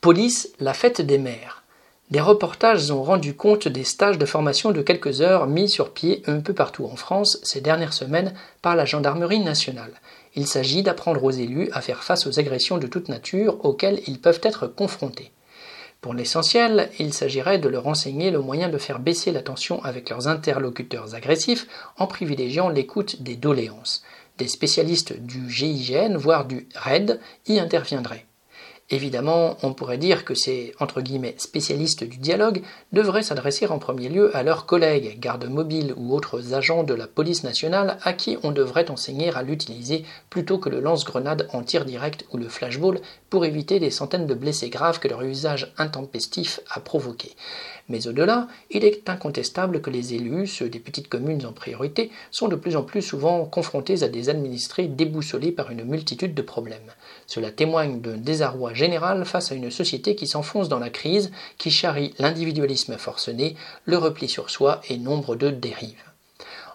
Police, la fête des mères. Des reportages ont rendu compte des stages de formation de quelques heures mis sur pied un peu partout en France ces dernières semaines par la gendarmerie nationale. Il s'agit d'apprendre aux élus à faire face aux agressions de toute nature auxquelles ils peuvent être confrontés. Pour l'essentiel, il s'agirait de leur enseigner le moyen de faire baisser la tension avec leurs interlocuteurs agressifs en privilégiant l'écoute des doléances. Des spécialistes du GIGN, voire du RAID, y interviendraient. Évidemment, on pourrait dire que ces spécialistes du dialogue devraient s'adresser en premier lieu à leurs collègues, gardes mobiles ou autres agents de la police nationale à qui on devrait enseigner à l'utiliser plutôt que le lance-grenade en tir direct ou le flashball pour éviter des centaines de blessés graves que leur usage intempestif a provoqué. Mais au-delà, il est incontestable que les élus, ceux des petites communes en priorité, sont de plus en plus souvent confrontés à des administrés déboussolés par une multitude de problèmes. Cela témoigne d'un désarroi général face à une société qui s'enfonce dans la crise, qui charrie l'individualisme forcené, le repli sur soi et nombre de dérives.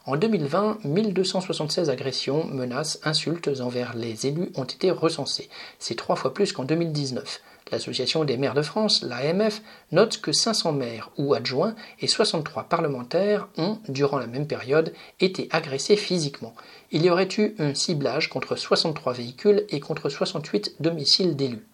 En 2020, 1276 agressions, menaces, insultes envers les élus ont été recensées. C'est trois fois plus qu'en 2019. L'Association des maires de France, l'AMF, note que 500 maires ou adjoints et 63 parlementaires ont, durant la même période, été agressés physiquement. Il y aurait eu un ciblage contre 63 véhicules et contre 68 domiciles d'élus.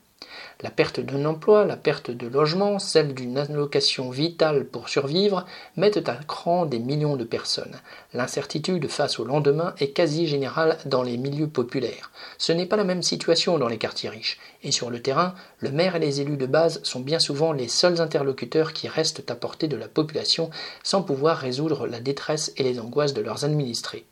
La perte d'un emploi, la perte de logement, celle d'une allocation vitale pour survivre mettent à cran des millions de personnes. L'incertitude face au lendemain est quasi générale dans les milieux populaires. Ce n'est pas la même situation dans les quartiers riches. Et sur le terrain, le maire et les élus de base sont bien souvent les seuls interlocuteurs qui restent à portée de la population sans pouvoir résoudre la détresse et les angoisses de leurs administrés.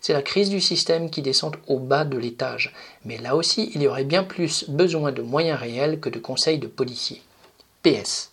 C'est la crise du système qui descend au bas de l'étage, mais là aussi il y aurait bien plus besoin de moyens réels que de conseils de policiers. PS.